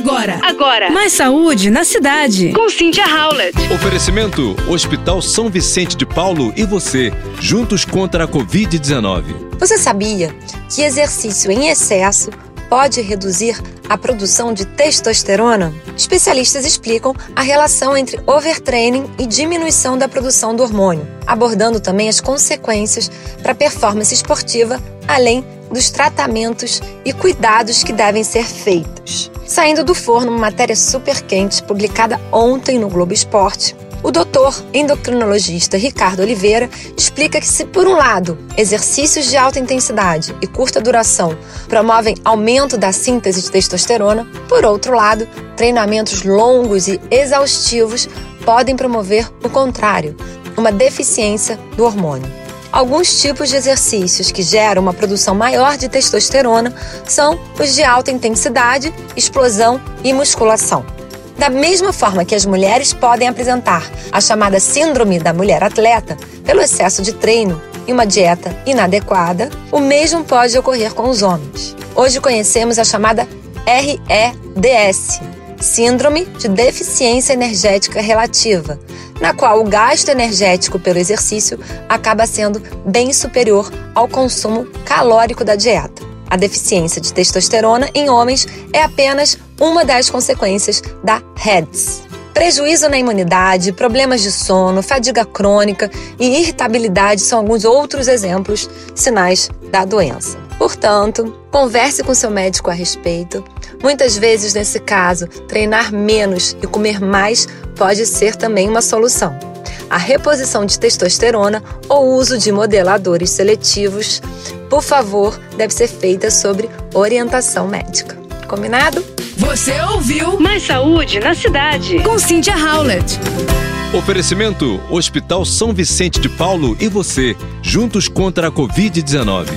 Agora. Agora. Mais saúde na cidade. Com Cynthia Howlett. Oferecimento: Hospital São Vicente de Paulo e você, juntos contra a Covid-19. Você sabia que exercício em excesso pode reduzir a produção de testosterona? Especialistas explicam a relação entre overtraining e diminuição da produção do hormônio, abordando também as consequências para a performance esportiva, além dos tratamentos e cuidados que devem ser feitos. Saindo do forno, uma matéria super quente publicada ontem no Globo Esporte o doutor endocrinologista Ricardo Oliveira explica que, se por um lado exercícios de alta intensidade e curta duração promovem aumento da síntese de testosterona, por outro lado, treinamentos longos e exaustivos podem promover o contrário, uma deficiência do hormônio. Alguns tipos de exercícios que geram uma produção maior de testosterona são os de alta intensidade, explosão e musculação. Da mesma forma que as mulheres podem apresentar a chamada síndrome da mulher atleta pelo excesso de treino e uma dieta inadequada, o mesmo pode ocorrer com os homens. Hoje conhecemos a chamada REDS, Síndrome de Deficiência Energética Relativa, na qual o gasto energético pelo exercício acaba sendo bem superior ao consumo calórico da dieta. A deficiência de testosterona em homens é apenas uma das consequências da HEDS. Prejuízo na imunidade, problemas de sono, fadiga crônica e irritabilidade são alguns outros exemplos, sinais da doença. Portanto, converse com seu médico a respeito. Muitas vezes, nesse caso, treinar menos e comer mais pode ser também uma solução. A reposição de testosterona ou uso de modeladores seletivos por favor, deve ser feita sobre orientação médica. Combinado? Você ouviu Mais saúde na cidade. com Cynthia Howlett. Oferecimento: Hospital São Vicente de Paulo e você, juntos contra a Covid-19.